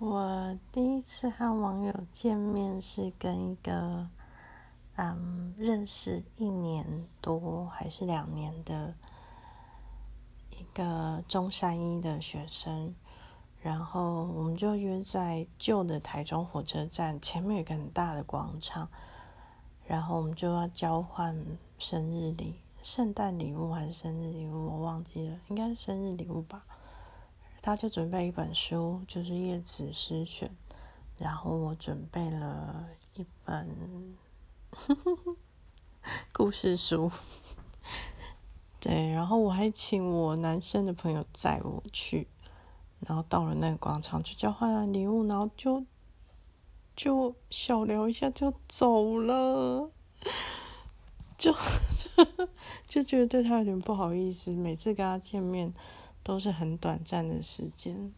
我第一次和网友见面是跟一个嗯认识一年多还是两年的一个中山一的学生，然后我们就约在旧的台中火车站前面有个很大的广场，然后我们就要交换生日礼、圣诞礼物还是生日礼物，我忘记了，应该是生日礼物吧。他就准备一本书，就是叶子诗选，然后我准备了一本故事书，对，然后我还请我男生的朋友载我去，然后到了那个广场去交换完礼物，然后就就小聊一下就走了，就 就觉得对他有点不好意思，每次跟他见面。都是很短暂的时间，